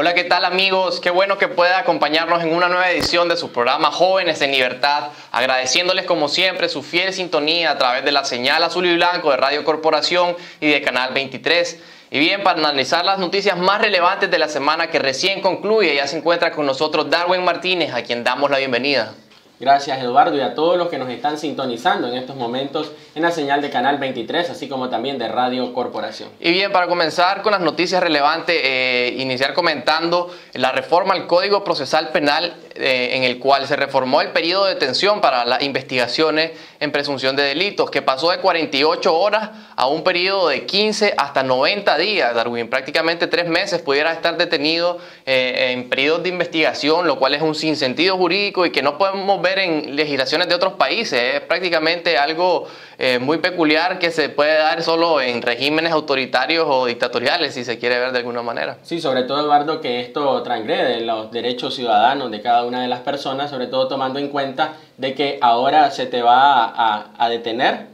Hola, ¿qué tal amigos? Qué bueno que pueda acompañarnos en una nueva edición de su programa Jóvenes en Libertad, agradeciéndoles como siempre su fiel sintonía a través de la señal azul y blanco de Radio Corporación y de Canal 23. Y bien, para analizar las noticias más relevantes de la semana que recién concluye, ya se encuentra con nosotros Darwin Martínez, a quien damos la bienvenida. Gracias Eduardo y a todos los que nos están sintonizando en estos momentos en la señal de Canal 23, así como también de Radio Corporación. Y bien, para comenzar con las noticias relevantes, eh, iniciar comentando la reforma al Código Procesal Penal eh, en el cual se reformó el periodo de detención para las investigaciones en presunción de delitos, que pasó de 48 horas a un periodo de 15 hasta 90 días. Darwin, prácticamente tres meses pudiera estar detenido eh, en periodos de investigación, lo cual es un sinsentido jurídico y que no podemos ver en legislaciones de otros países. Es prácticamente algo eh, muy peculiar que se puede dar solo en regímenes autoritarios o dictatoriales, si se quiere ver de alguna manera. Sí, sobre todo, Eduardo, que esto transgrede los derechos ciudadanos de cada una de las personas, sobre todo tomando en cuenta de que ahora se te va a, detener.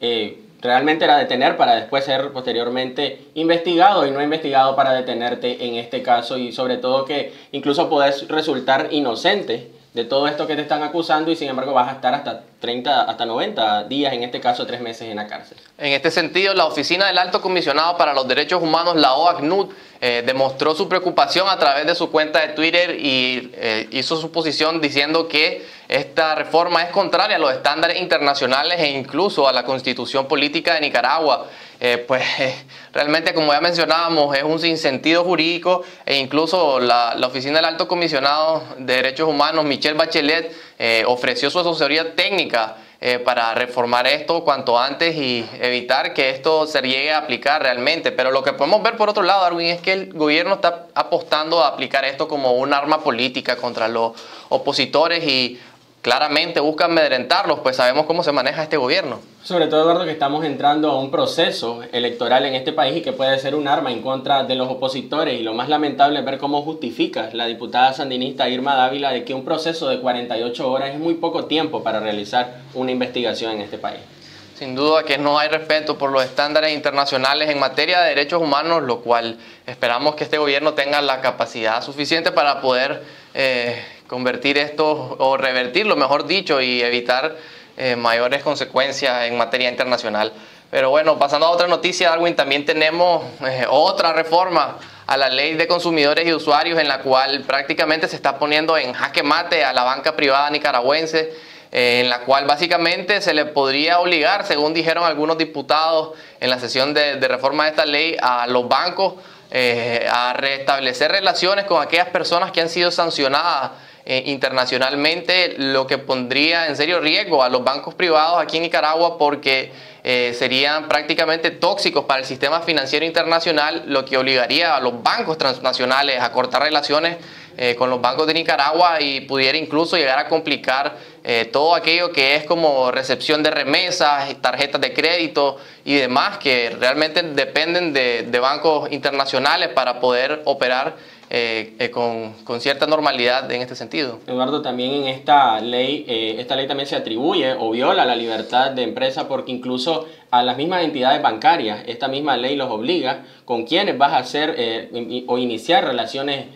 Eh, realmente era detener para después ser posteriormente investigado y no investigado para detenerte en este caso y sobre todo que incluso puedes resultar inocente de todo esto que te están acusando y sin embargo vas a estar hasta 30, hasta 90 días, en este caso tres meses en la cárcel. En este sentido, la Oficina del Alto Comisionado para los Derechos Humanos, la OACNUD, eh, demostró su preocupación a través de su cuenta de Twitter y eh, hizo su posición diciendo que esta reforma es contraria a los estándares internacionales e incluso a la constitución política de Nicaragua. Eh, pues realmente, como ya mencionábamos, es un sinsentido jurídico e incluso la, la Oficina del Alto Comisionado de Derechos Humanos, Michelle Bachelet, ofreció su asesoría técnica eh, para reformar esto cuanto antes y evitar que esto se llegue a aplicar realmente. Pero lo que podemos ver por otro lado, Darwin, es que el gobierno está apostando a aplicar esto como un arma política contra los opositores y claramente buscan amedrentarlos, pues sabemos cómo se maneja este gobierno. Sobre todo, Eduardo, que estamos entrando a un proceso electoral en este país y que puede ser un arma en contra de los opositores. Y lo más lamentable es ver cómo justifica la diputada sandinista Irma Dávila de que un proceso de 48 horas es muy poco tiempo para realizar una investigación en este país. Sin duda que no hay respeto por los estándares internacionales en materia de derechos humanos, lo cual esperamos que este gobierno tenga la capacidad suficiente para poder eh, convertir esto o revertirlo, mejor dicho, y evitar eh, mayores consecuencias en materia internacional. Pero bueno, pasando a otra noticia, Darwin, también tenemos eh, otra reforma a la ley de consumidores y usuarios en la cual prácticamente se está poniendo en jaque mate a la banca privada nicaragüense, eh, en la cual básicamente se le podría obligar, según dijeron algunos diputados en la sesión de, de reforma de esta ley, a los bancos a restablecer relaciones con aquellas personas que han sido sancionadas eh, internacionalmente, lo que pondría en serio riesgo a los bancos privados aquí en Nicaragua porque eh, serían prácticamente tóxicos para el sistema financiero internacional, lo que obligaría a los bancos transnacionales a cortar relaciones eh, con los bancos de Nicaragua y pudiera incluso llegar a complicar todo aquello que es como recepción de remesas, tarjetas de crédito y demás que realmente dependen de, de bancos internacionales para poder operar eh, eh, con, cierta normalidad en este sentido. Eduardo, también en esta ley, eh, esta ley también se atribuye o viola la libertad de empresa porque incluso a las mismas entidades bancarias, esta misma ley los obliga con quienes vas a hacer o iniciar relaciones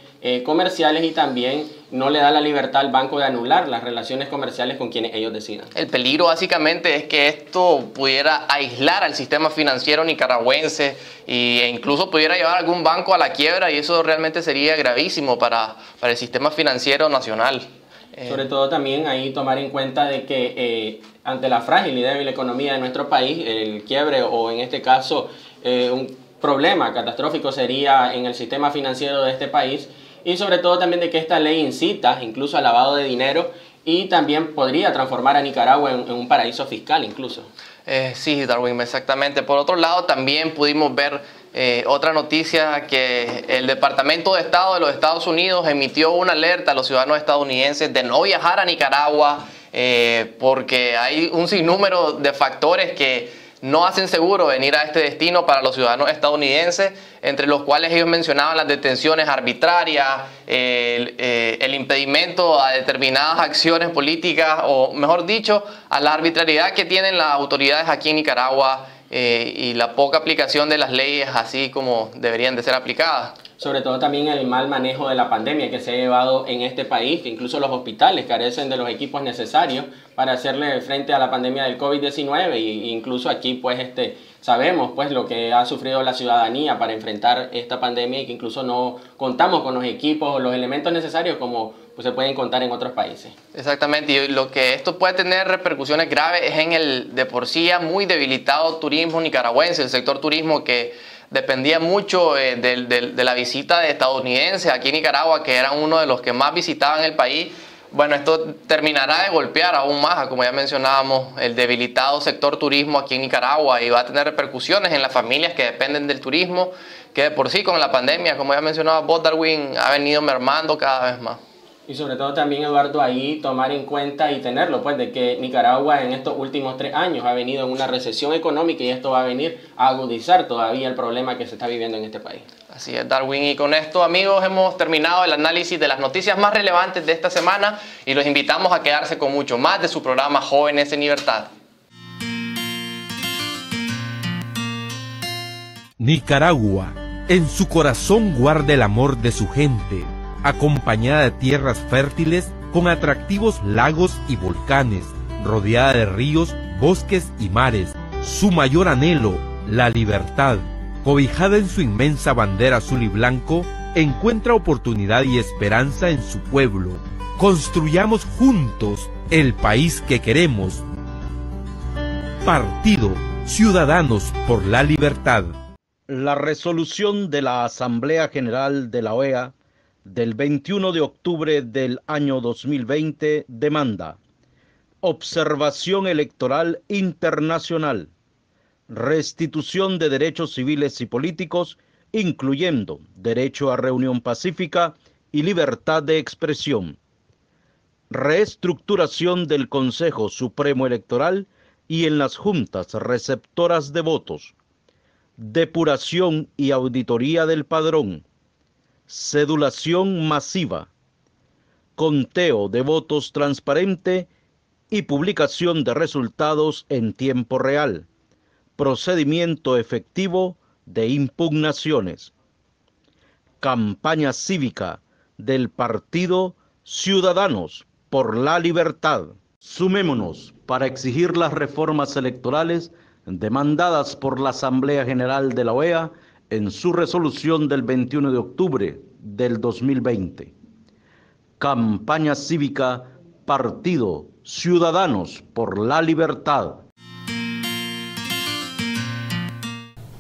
comerciales y también no le da la libertad al banco de anular las relaciones comerciales con quienes ellos decidan. El peligro básicamente es que esto pudiera aislar al sistema financiero nicaragüense e incluso pudiera llevar algún banco a la quiebra y eso realmente sería gravísimo para, para el sistema financiero nacional. Eh, Sobre todo también ahí tomar en cuenta de que eh, ante la frágil y débil economía de nuestro país, el quiebre o en este caso eh, un problema catastrófico sería en el sistema financiero de este país y sobre todo también de que esta ley incita incluso al lavado de dinero y también podría transformar a Nicaragua en, un paraíso fiscal incluso. Eh, sí, Darwin, exactamente. Por otro lado, también pudimos ver eh, otra noticia que el Departamento de Estado de los Estados Unidos emitió una alerta a los ciudadanos estadounidenses de no viajar a Nicaragua eh, porque hay un sinnúmero de factores que no hacen seguro venir a este destino para los ciudadanos estadounidenses, entre los cuales ellos mencionaban las detenciones arbitrarias, el, eh, impedimento a determinadas acciones políticas, o mejor dicho, a la arbitrariedad que tienen las autoridades aquí en Nicaragua eh, y la poca aplicación de las leyes así como deberían de ser aplicadas. Sobre todo también el mal manejo de la pandemia que se ha llevado en este país, que incluso los hospitales carecen de los equipos necesarios para hacerle frente a la pandemia del COVID-19 e incluso aquí pues este sabemos pues lo que ha sufrido la ciudadanía para enfrentar esta pandemia y que incluso no contamos con los equipos o los elementos necesarios como pues, se pueden contar en otros países. Exactamente, y lo que esto puede tener repercusiones graves es en el de por sí ya muy debilitado turismo nicaragüense, el sector turismo que dependía mucho eh, de, la visita de estadounidenses aquí en Nicaragua, que eran uno de los que más visitaban el país bueno, esto terminará de golpear aún más, como ya mencionábamos, el debilitado sector turismo aquí en Nicaragua y va a tener repercusiones en las familias que dependen del turismo, que de por sí con la pandemia, como ya mencionaba vos, Darwin, ha venido mermando cada vez más. Y sobre todo también, Eduardo, ahí tomar en cuenta y tenerlo, pues, de que Nicaragua en estos últimos tres años ha venido en una recesión económica y esto va a venir a agudizar todavía el problema que se está viviendo en este país. Así es, Darwin. Y con esto, amigos, hemos terminado el análisis de las noticias más relevantes de esta semana y los invitamos a quedarse con mucho más de su programa Jóvenes en Libertad. Nicaragua, en su corazón guarda el amor de su gente acompañada de tierras fértiles con atractivos lagos y volcanes, rodeada de ríos, bosques y mares. Su mayor anhelo, la libertad, cobijada en su inmensa bandera azul y blanco, encuentra oportunidad y esperanza en su pueblo. Construyamos juntos el país que queremos. Partido Ciudadanos por la Libertad. La resolución de la Asamblea General de la OEA del 21 de octubre del año 2020 demanda observación electoral internacional, restitución de derechos civiles y políticos, incluyendo derecho a reunión pacífica y libertad de expresión, reestructuración del Consejo Supremo Electoral y en las juntas receptoras de votos, depuración y auditoría del padrón, cedulación masiva, conteo de votos transparente y publicación de resultados en tiempo real, procedimiento efectivo de impugnaciones, campaña cívica del Partido Ciudadanos por la Libertad. Sumémonos para exigir las reformas electorales demandadas por la Asamblea General de la OEA en su resolución del 21 de octubre del 2020. Campaña cívica Partido Ciudadanos por la Libertad.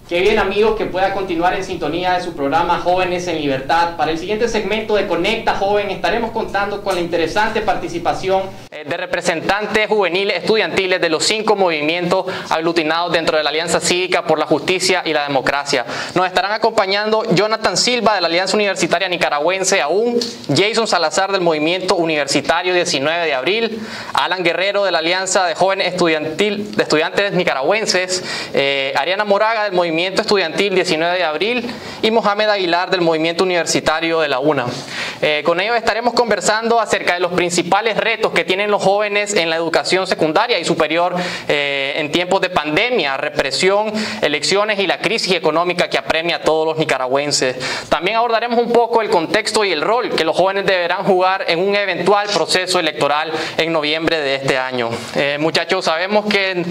Qué bien amigos que pueda continuar en sintonía de su programa Jóvenes en Libertad. Para el siguiente segmento de Conecta Joven estaremos contando con la interesante participación eh, de representantes juveniles estudiantiles de los cinco movimientos aglutinados dentro de la Alianza Cívica por la Justicia y la Democracia. Nos estarán acompañando Jonathan Silva de la Alianza Universitaria Nicaragüense aún, Jason Salazar del Movimiento Universitario 19 de Abril, Alan Guerrero de la Alianza de Jóvenes Estudiantil, de Estudiantes Nicaragüenses, eh, Ariana Moraga del Movimiento Movimiento Estudiantil 19 de abril y Mohamed Aguilar del Movimiento Universitario de la UNA. Eh, con ellos estaremos conversando acerca de los principales retos que tienen los jóvenes en la educación secundaria y superior eh, en tiempos de pandemia, represión, elecciones y la crisis económica que apremia a todos los nicaragüenses. También abordaremos un poco el contexto y el rol que los jóvenes deberán jugar en un eventual proceso electoral en noviembre de este año. Eh, muchachos, sabemos que en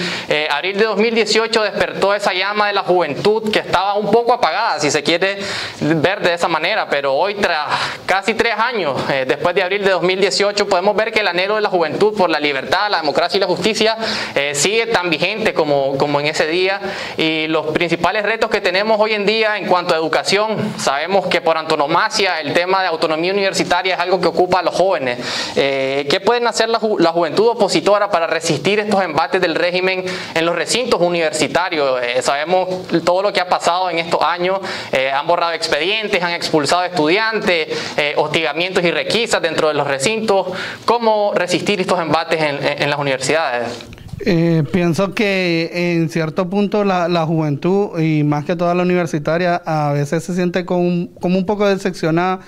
abril de 2018 despertó esa llama de la juventud que estaba un poco apagada, si se quiere ver de esa manera, pero hoy tras casi tres años, eh, después de abril de 2018, podemos ver que el anhelo de la juventud por la libertad, la democracia y la justicia eh, sigue tan vigente como, como en ese día y los principales retos que tenemos hoy en día en cuanto a educación, sabemos que por antonomasia el tema de autonomía universitaria es algo que ocupa a los jóvenes. Eh, ¿Qué pueden hacer la, la, juventud opositora para resistir estos embates del régimen en los recintos universitarios? sabemos todo lo que ha pasado en estos años. Eh, han borrado expedientes, han expulsado estudiantes, eh, hostigamientos y requisas dentro de los recintos. ¿Cómo resistir estos embates en, las universidades? Eh, pienso que en cierto punto la, juventud y más que toda la universitaria a veces se siente como como un poco decepcionada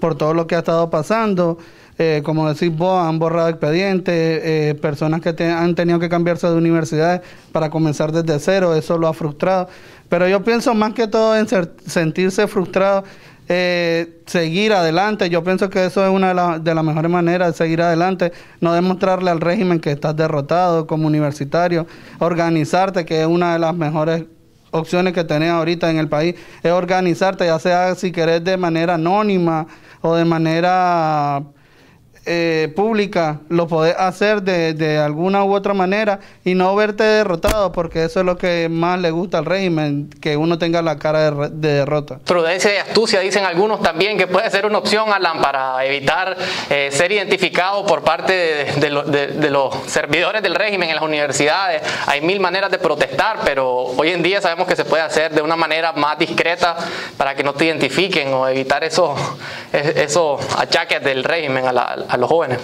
por todo lo que ha estado pasando. Eh, como decís vos, han borrado expedientes, eh, personas que han tenido que cambiarse de universidades para comenzar desde cero, eso lo ha frustrado. Pero yo pienso más que todo en sentirse frustrado eh, seguir adelante. Yo pienso que eso es una de, las mejores maneras de seguir adelante. No demostrarle al régimen que estás derrotado como universitario. Organizarte, que es una de las mejores opciones que tenés ahorita en el país. Es organizarte, ya sea si querés de manera anónima o de manera eh, pública lo podés hacer de, de, alguna u otra manera y no verte derrotado, porque eso es lo que más le gusta al régimen, que uno tenga la cara de, derrota. Prudencia y astucia, dicen algunos también, que puede ser una opción, Alan, para evitar eh, ser identificado por parte de, de, los servidores del régimen en las universidades. Hay mil maneras de protestar, pero hoy en día sabemos que se puede hacer de una manera más discreta para que no te identifiquen o evitar esos, esos achaques del régimen a la a los jóvenes.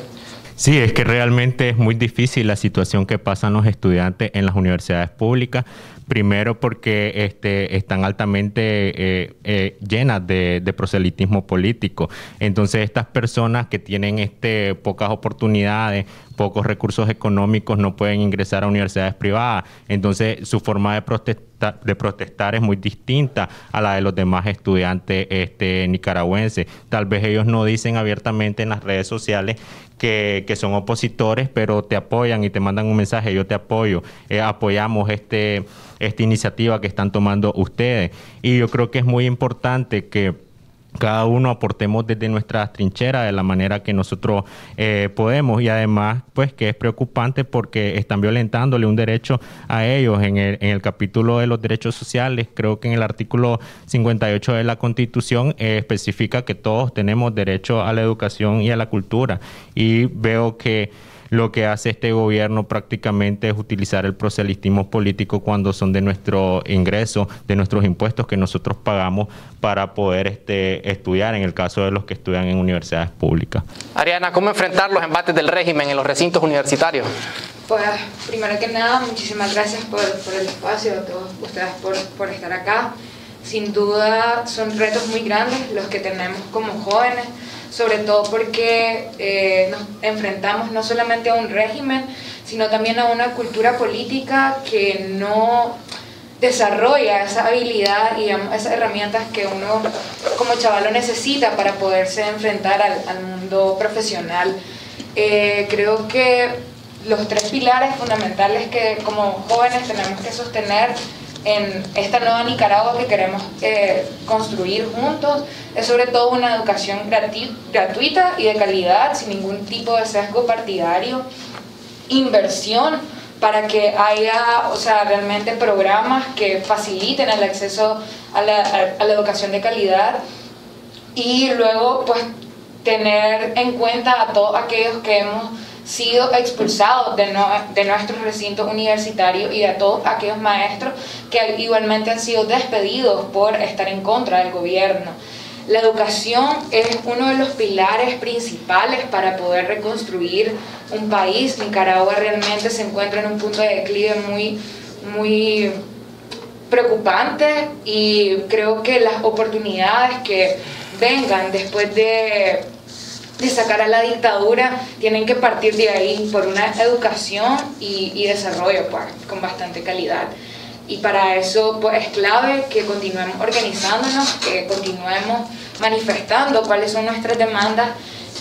Sí, es que realmente es muy difícil la situación que pasan los estudiantes en las universidades públicas. Primero porque este, están altamente eh, eh, llenas de, proselitismo político. Entonces estas personas que tienen este, pocas oportunidades, pocos recursos económicos, no pueden ingresar a universidades privadas. Entonces su forma de protestar, de protestar es muy distinta a la de los demás estudiantes este, nicaragüenses. Tal vez ellos no dicen abiertamente en las redes sociales que, son opositores, pero te apoyan y te mandan un mensaje, yo te apoyo, eh, apoyamos este, esta iniciativa que están tomando ustedes. Y yo creo que es muy importante que cada uno aportemos desde nuestras trincheras de la manera que nosotros eh, podemos. Y además pues que es preocupante porque están violentándole un derecho a ellos. En el, en el capítulo de los derechos sociales creo que en el artículo 58 de la constitución eh, especifica que todos tenemos derecho a la educación y a la cultura. Y veo que lo que hace este gobierno prácticamente es utilizar el proselitismo político cuando son de nuestro ingreso, de nuestros impuestos que nosotros pagamos para poder este, estudiar, en el caso de los que estudian en universidades públicas. Ariana, ¿cómo enfrentar los embates del régimen en los recintos universitarios? Pues primero que nada, muchísimas gracias por, el espacio, a todos ustedes por, por estar acá. Sin duda son retos muy grandes los que tenemos como jóvenes sobre todo porque eh, nos enfrentamos no solamente a un régimen, sino también a una cultura política que no desarrolla esa habilidad y esas herramientas que uno como chavalo necesita para poderse enfrentar al, mundo profesional. Eh, creo que los tres pilares fundamentales que como jóvenes tenemos que sostener en esta nueva Nicaragua que queremos eh, construir juntos. Es sobre todo una educación gratuita y de calidad, sin ningún tipo de sesgo partidario, inversión para que haya, o sea, realmente programas que faciliten el acceso a la, a la educación de calidad. Y luego pues tener en cuenta a todos aquellos que hemos sido expulsados de, de nuestro recinto universitario y a todos aquellos maestros que igualmente han sido despedidos por estar en contra del gobierno. La educación es uno de los pilares principales para poder reconstruir un país. Nicaragua realmente se encuentra en un punto de declive muy, muy preocupante y creo que las oportunidades que vengan después de de sacar a la dictadura, tienen que partir de ahí por una educación y, desarrollo pues, con bastante calidad. Y para eso pues, es clave que continuemos organizándonos, que continuemos manifestando cuáles son nuestras demandas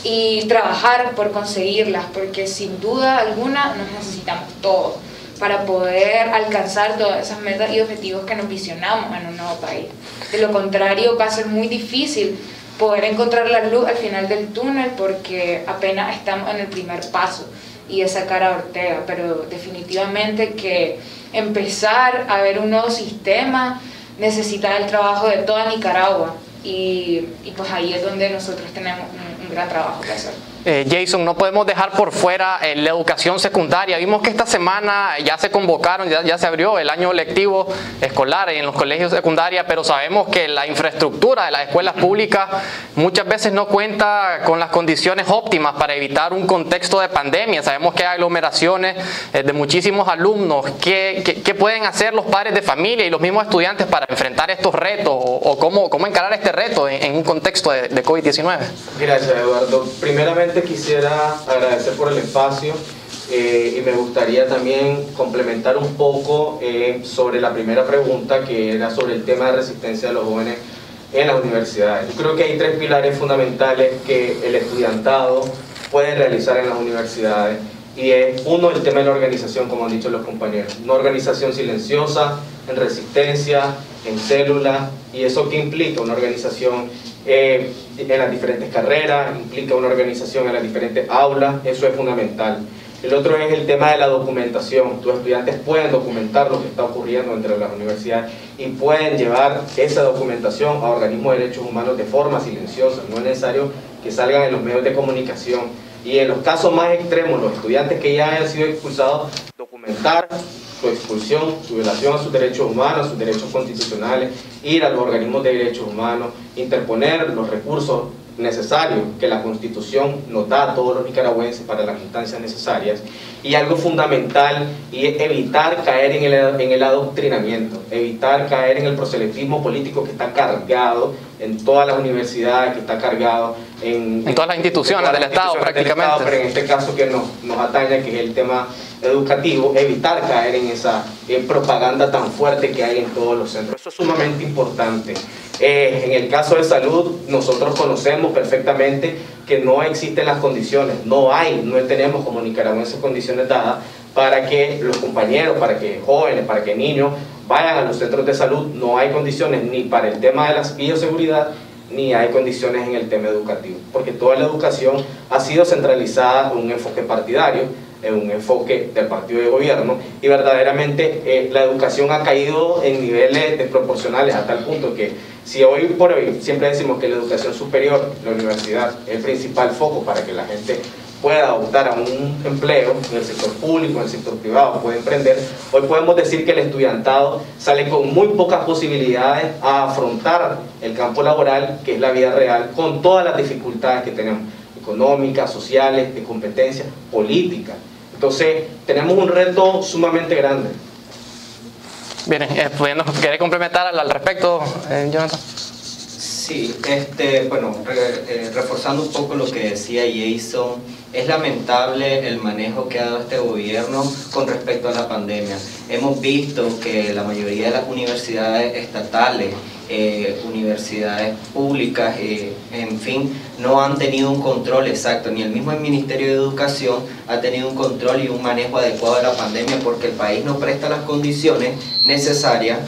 y trabajar por conseguirlas, porque sin duda alguna nos necesitamos todos para poder alcanzar todas esas metas y objetivos que nos visionamos en un nuevo país. De lo contrario, va a ser muy difícil poder encontrar la luz al final del túnel porque apenas estamos en el primer paso y es sacar a Ortega, pero definitivamente que empezar a ver un nuevo sistema necesita el trabajo de toda Nicaragua y, pues ahí es donde nosotros tenemos un gran trabajo que hacer. Eh, Jason, no podemos dejar por fuera eh, la educación secundaria. Vimos que esta semana ya se convocaron, ya, se abrió el año lectivo escolar en los colegios secundarios, pero sabemos que la infraestructura de las escuelas públicas muchas veces no cuenta con las condiciones óptimas para evitar un contexto de pandemia. Sabemos que hay aglomeraciones eh, de muchísimos alumnos. ¿Qué, qué, pueden hacer los padres de familia y los mismos estudiantes para enfrentar estos retos o, cómo, cómo, encarar este reto en, un contexto de, de COVID-19? Gracias, Eduardo. Primeramente, quisiera agradecer por el espacio eh, y me gustaría también complementar un poco eh, sobre la primera pregunta que era sobre el tema de resistencia de los jóvenes en las universidades. Yo creo que hay tres pilares fundamentales que el estudiantado puede realizar en las universidades y es uno el tema de la organización, como han dicho los compañeros, una organización silenciosa, en resistencia, en células, y eso que implica una organización eh, en las diferentes carreras, implica una organización en las diferentes aulas, eso es fundamental. El otro es el tema de la documentación. Tus estudiantes pueden documentar lo que está ocurriendo entre las universidades y pueden llevar esa documentación a organismos de derechos humanos de forma silenciosa. No es necesario que salgan en los medios de comunicación. Y en los casos más extremos, los estudiantes que ya hayan sido expulsados, documentar su expulsión, su violación a sus derechos humanos, a sus derechos constitucionales, ir a los organismos de derechos humanos, interponer los recursos necesario que la Constitución nos da a todos los nicaragüenses para las instancias necesarias y algo fundamental y evitar caer en el, en el adoctrinamiento, evitar caer en el proselitismo político que está cargado en todas las universidades, que está cargado en, en todas las instituciones del Estado prácticamente. pero en este caso que nos, nos atañe, que es el tema educativo, evitar caer en esa propaganda tan fuerte que hay en todos los centros. Eso es sumamente importante. Eh, en el caso de salud, nosotros conocemos perfectamente que no existen las condiciones, no hay, no tenemos como nicaragüenses condiciones dadas para que los compañeros, para que jóvenes, para que niños vayan a los centros de salud, no hay condiciones ni para el tema de la bioseguridad, ni hay condiciones en el tema educativo, porque toda la educación ha sido centralizada en un enfoque partidario, en un enfoque del partido de gobierno y verdaderamente eh, la educación ha caído en niveles desproporcionales a tal punto que si hoy por hoy siempre decimos que la educación superior, la universidad, es el principal foco para que la gente pueda optar a un empleo en el sector público, en el sector privado, puede emprender, hoy podemos decir que el estudiantado sale con muy pocas posibilidades a afrontar el campo laboral, que es la vida real, con todas las dificultades que tenemos económicas, sociales, de competencia política. Entonces, tenemos un reto sumamente grande. Bien, eh, ¿querés complementar al, respecto, eh, Jonathan? Sí, este, bueno, eh, reforzando un poco lo que decía Jason, es lamentable el manejo que ha dado este gobierno con respecto a la pandemia. Hemos visto que la mayoría de las universidades estatales eh, universidades públicas, eh, en fin, no han tenido un control exacto, ni el mismo Ministerio de Educación ha tenido un control y un manejo adecuado de la pandemia porque el país no presta las condiciones necesarias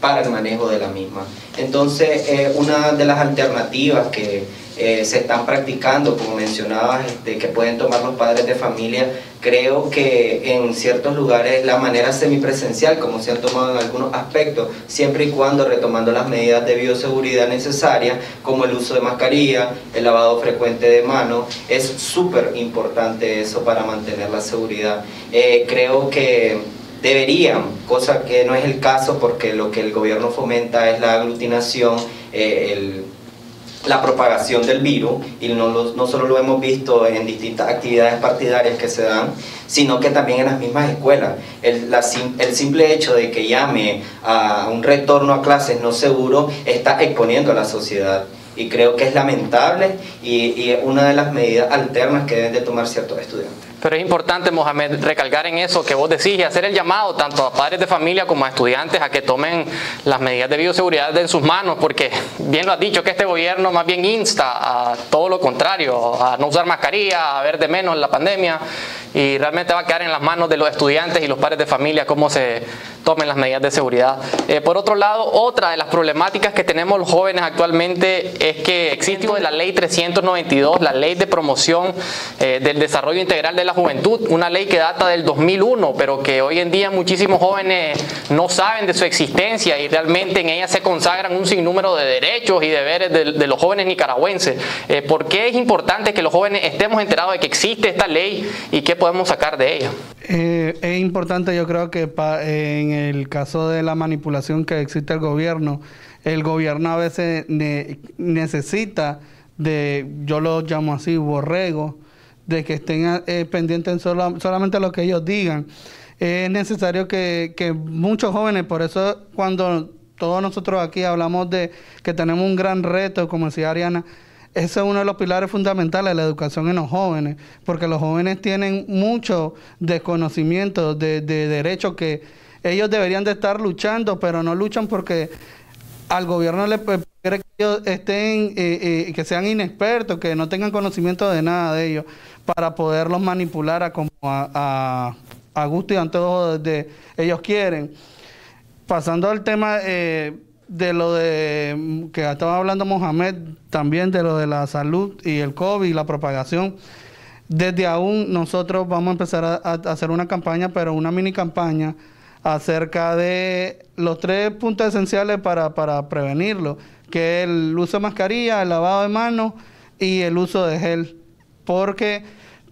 para el manejo de la misma. Entonces, eh, una de las alternativas que eh, se están practicando, como mencionabas, este, que pueden tomar los padres de familia, creo que en ciertos lugares la manera semipresencial, como se han tomado en algunos aspectos, siempre y cuando retomando las medidas de bioseguridad necesarias, como el uso de mascarilla, el lavado frecuente de manos, es súper importante eso para mantener la seguridad. Eh, creo que deberían, cosa que no es el caso porque lo que el gobierno fomenta es la aglutinación, eh, la propagación del virus y no, solo lo hemos visto en distintas actividades partidarias que se dan, sino que también en las mismas escuelas. El, simple hecho de que llame a un retorno a clases no seguro está exponiendo a la sociedad y creo que es lamentable y, y una de las medidas alternas que deben de tomar ciertos estudiantes. Pero es importante, Mohamed, recalcar en eso que vos decís y hacer el llamado tanto a padres de familia como a estudiantes a que tomen las medidas de bioseguridad en sus manos, porque bien lo has dicho que este gobierno más bien insta a todo lo contrario, a no usar mascarilla, a ver de menos la pandemia, y realmente va a quedar en las manos de los estudiantes y los padres de familia cómo se tomen las medidas de seguridad. Eh, por otro lado, otra de las problemáticas que tenemos los jóvenes actualmente es que existe la ley 392, la ley de promoción eh, del desarrollo integral de la juventud, una ley que data del 2001, pero que hoy en día muchísimos jóvenes no saben de su existencia y realmente en ella se consagran un sinnúmero de derechos y deberes de, los jóvenes nicaragüenses. Eh, ¿Por qué es importante que los jóvenes estemos enterados de que existe esta ley y qué podemos sacar de ella? Eh, es importante, yo creo que en el caso de la manipulación que existe el gobierno, el gobierno a veces necesita de, yo lo llamo así, borrego, de que estén eh, pendientes solo, solamente lo que ellos digan. Es necesario que, que muchos jóvenes, por eso cuando todos nosotros aquí hablamos de que tenemos un gran reto, como decía Ariana, ese es uno de los pilares fundamentales de la educación en los jóvenes, porque los jóvenes tienen mucho desconocimiento de, de derechos que ellos deberían de estar luchando, pero no luchan porque al gobierno le prefiere ellos estén, eh, eh, que sean inexpertos, que no tengan conocimiento de nada de ellos, para poderlos manipular a como a, gusto y antojo de ellos quieren. Pasando al tema eh, de lo de que estaba hablando Mohamed, también de lo de la salud y el COVID y la propagación. Desde aún nosotros vamos a empezar a, hacer una campaña, pero una mini campaña acerca de los tres puntos esenciales para, para prevenirlo, que es el uso de mascarilla, el lavado de manos y el uso de gel. Porque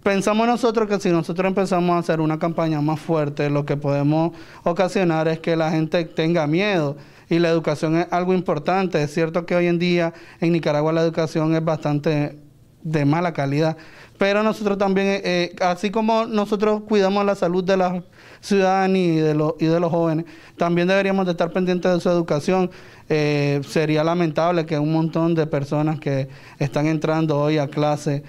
pensamos nosotros que si nosotros empezamos a hacer una campaña más fuerte, lo que podemos ocasionar es que la gente tenga miedo. Y la educación es algo importante. Es cierto que hoy en día en Nicaragua la educación es bastante de mala calidad. Pero nosotros también, eh, eh, así como nosotros cuidamos la salud de la ciudadanía y de, los, y de los jóvenes, también deberíamos de estar pendientes de su educación. Eh, sería lamentable que un montón de personas que están entrando hoy a clase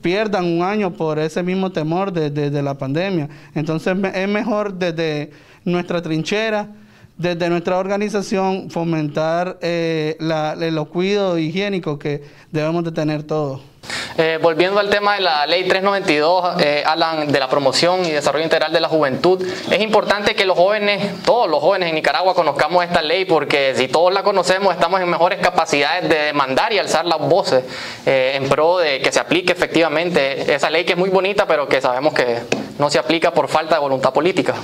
pierdan un año por ese mismo temor de, la pandemia. Entonces es mejor desde nuestra trinchera, desde nuestra organización, fomentar la, los cuidados higiénicos que debemos de tener todos. Eh, volviendo al tema de la ley 392, eh, Alan, de la promoción y desarrollo integral de la juventud, es importante que los jóvenes, todos los jóvenes en Nicaragua conozcamos esta ley porque si todos la conocemos estamos en mejores capacidades de demandar y alzar las voces eh, en pro de que se aplique efectivamente esa ley que es muy bonita pero que sabemos que no se aplica por falta de voluntad política.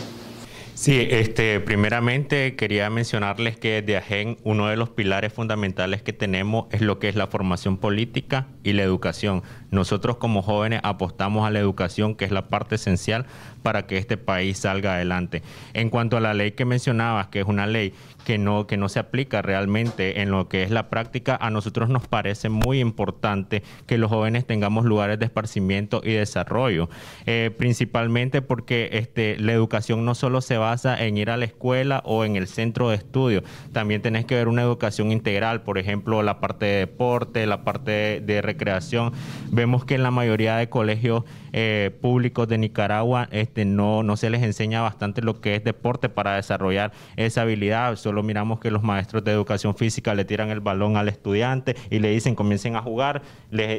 Sí, este, primeramente quería mencionarles que de AGEN uno de los pilares fundamentales que tenemos es lo que es la formación política y la educación. Nosotros como jóvenes apostamos a la educación, que es la parte esencial para que este país salga adelante. En cuanto a la ley que mencionabas, que es una ley que no, que no se aplica realmente en lo que es la práctica, a nosotros nos parece muy importante que los jóvenes tengamos lugares de esparcimiento y desarrollo, eh, principalmente porque este, la educación no solo se basa en ir a la escuela o en el centro de estudio, también tenés que ver una educación integral, por ejemplo, la parte de deporte, la parte de, recreación. Vemos que en la mayoría de colegios eh, públicos de Nicaragua este, no, no se les enseña bastante lo que es deporte para desarrollar esa habilidad. Solo miramos que los maestros de educación física le tiran el balón al estudiante y le dicen comiencen a jugar,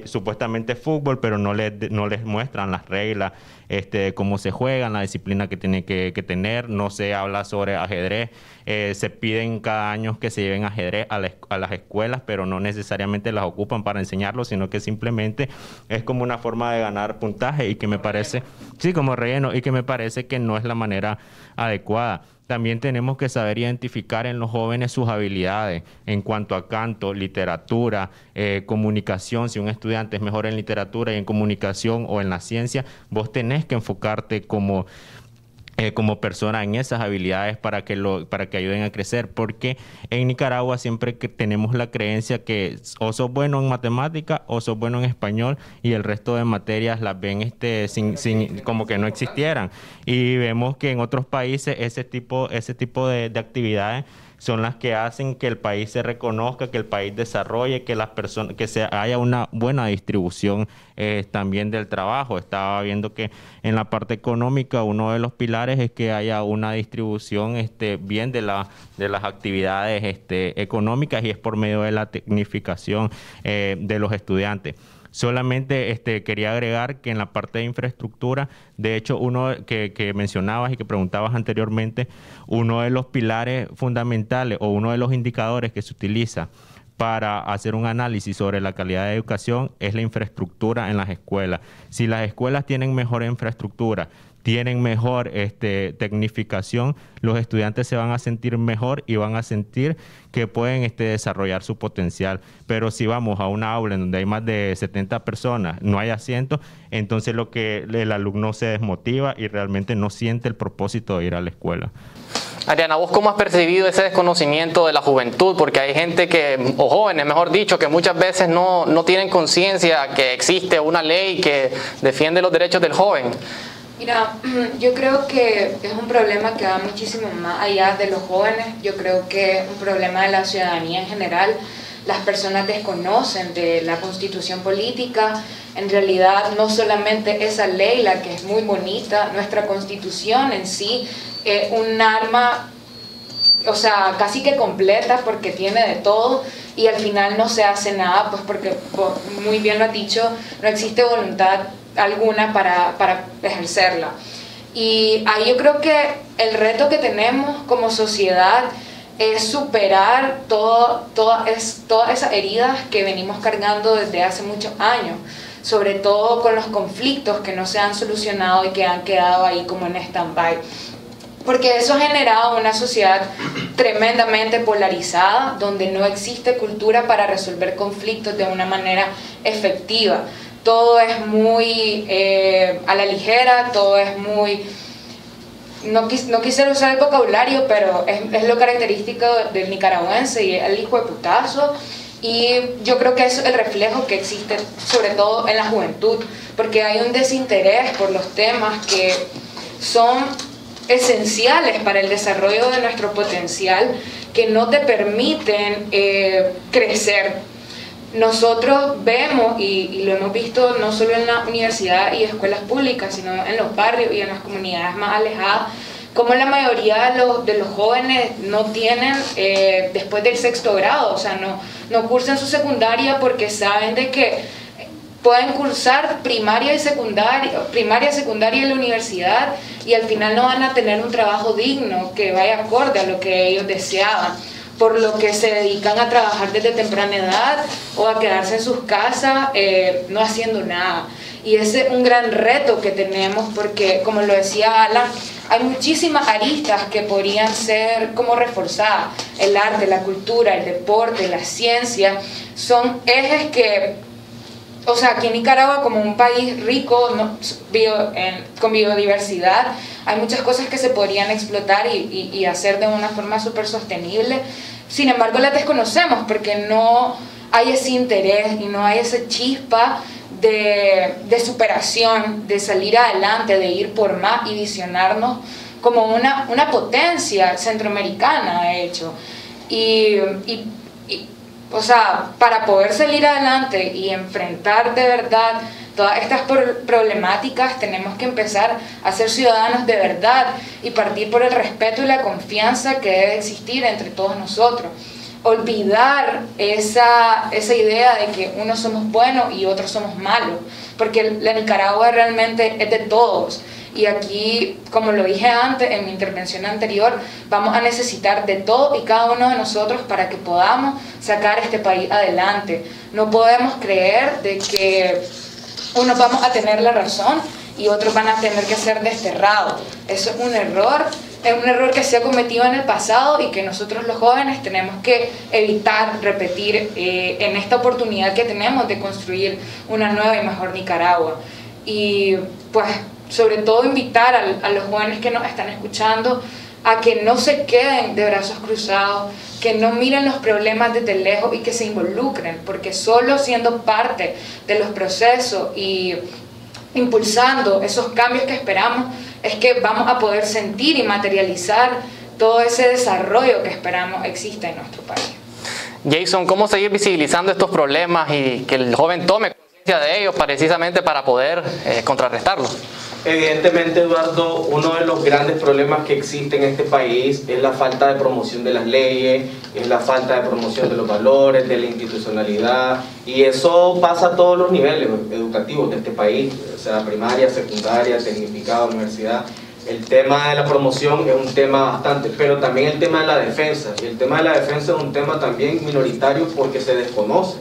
supuestamente fútbol, pero no les, no les muestran las reglas, este, cómo se juegan, la disciplina que tiene que, tener, no se habla sobre ajedrez, eh, se piden cada año que se lleven ajedrez a, a, las escuelas, pero no necesariamente las ocupan para enseñarlo, sino que simplemente es como una forma de ganar puntaje y que me parece, sí, como relleno, y que me parece que no es la manera adecuada. También tenemos que saber identificar en los jóvenes sus habilidades en cuanto a canto, literatura, eh, comunicación. Si un estudiante es mejor en literatura y en comunicación o en la ciencia, vos tenés que enfocarte como eh, como persona en esas habilidades para que, lo, para que ayuden a crecer, porque en Nicaragua siempre que tenemos la creencia que o sos bueno en matemática o sos bueno en español y el resto de materias las ven este, sin, sin, como que no existieran. Y vemos que en otros países ese tipo, ese tipo de, de actividades son las que hacen que el país se reconozca, que el país desarrolle, que las personas, que se haya una buena distribución eh, también del trabajo. Estaba viendo que en la parte económica uno de los pilares es que haya una distribución este, bien de, la, de las actividades este, económicas y es por medio de la tecnificación eh, de los estudiantes. Solamente este, quería agregar que en la parte de infraestructura, de hecho, uno que, que, mencionabas y que preguntabas anteriormente, uno de los pilares fundamentales o uno de los indicadores que se utiliza para hacer un análisis sobre la calidad de educación es la infraestructura en las escuelas. Si las escuelas tienen mejor infraestructura, tienen mejor este, tecnificación, los estudiantes se van a sentir mejor y van a sentir que pueden este, desarrollar su potencial. Pero si vamos a una aula en donde hay más de 70 personas, no hay asientos, entonces lo que el alumno se desmotiva y realmente no siente el propósito de ir a la escuela. Ariana, ¿vos cómo has percibido ese desconocimiento de la juventud? Porque hay gente que, o jóvenes mejor dicho, que muchas veces no, no tienen conciencia que existe una ley que defiende los derechos del joven. Mira, yo creo que es un problema que va muchísimo más allá de los jóvenes. Yo creo que es un problema de la ciudadanía en general. Las personas desconocen de la constitución política. En realidad, no solamente esa ley, la que es muy bonita, nuestra constitución en sí es un arma, o sea, casi que completa porque tiene de todo y al final no se hace nada, pues porque muy bien lo has dicho, no existe voluntad alguna para, para ejercerla. Y ahí yo creo que el reto que tenemos como sociedad es superar todo, todo es, todas esas heridas que venimos cargando desde hace muchos años, sobre todo con los conflictos que no se han solucionado y que han quedado ahí como en stand-by. Porque eso ha generado una sociedad tremendamente polarizada, donde no existe cultura para resolver conflictos de una manera efectiva. Todo es muy eh, a la ligera, todo es muy no, no quisiera usar el vocabulario, pero es, lo característico del nicaragüense y el hijo de putazo. Y yo creo que es el reflejo que existe sobre todo en la juventud, porque hay un desinterés por los temas que son esenciales para el desarrollo de nuestro potencial, que no te permiten eh, crecer. Nosotros vemos, y, y, lo hemos visto no solo en la universidad y escuelas públicas, sino en los barrios y en las comunidades más alejadas, como la mayoría de los, de los jóvenes no tienen eh, después del sexto grado, o sea, no, no cursan su secundaria porque saben de que pueden cursar primaria y secundaria, primaria, secundaria y la universidad y al final no van a tener un trabajo digno que vaya acorde a lo que ellos deseaban por lo que se dedican a trabajar desde temprana edad o a quedarse en sus casas eh, no haciendo nada. Y es un gran reto que tenemos porque, como lo decía Alan, hay muchísimas aristas que podrían ser como reforzadas. El arte, la cultura, el deporte, la ciencia, son ejes que o sea, aquí en Nicaragua, como un país rico con biodiversidad, hay muchas cosas que se podrían explotar y, hacer de una forma súper sostenible. Sin embargo, las desconocemos porque no hay ese interés y no hay esa chispa de, superación, de salir adelante, de ir por más y visionarnos como una, potencia centroamericana, de hecho. y o sea, para poder salir adelante y enfrentar de verdad todas estas problemáticas, tenemos que empezar a ser ciudadanos de verdad y partir por el respeto y la confianza que debe existir entre todos nosotros. Olvidar esa, esa idea de que unos somos buenos y otros somos malos, porque la Nicaragua realmente es de todos y aquí, como lo dije antes en mi intervención anterior, vamos a necesitar de todo y cada uno de nosotros para que podamos sacar este país adelante. No podemos creer de que unos vamos a tener la razón y otros van a tener que ser desterrados. Eso es un error, es un error que se ha cometido en el pasado y que nosotros los jóvenes tenemos que evitar repetir eh, en esta oportunidad que tenemos de construir una nueva y mejor Nicaragua. Y pues sobre todo invitar a, los jóvenes que nos están escuchando a que no se queden de brazos cruzados, que no miren los problemas desde lejos y que se involucren, porque solo siendo parte de los procesos y impulsando esos cambios que esperamos es que vamos a poder sentir y materializar todo ese desarrollo que esperamos exista en nuestro país. Jason, ¿cómo seguir visibilizando estos problemas y que el joven tome conciencia de ellos precisamente para poder eh, contrarrestarlos? Evidentemente, Eduardo, uno de los grandes problemas que existe en este país es la falta de promoción de las leyes, es la falta de promoción de los valores, de la institucionalidad, y eso pasa a todos los niveles educativos de este país, sea primaria, secundaria, tecnificado, universidad. El tema de la promoción es un tema bastante, pero también el tema de la defensa. Y el tema de la defensa es un tema también minoritario porque se desconoce.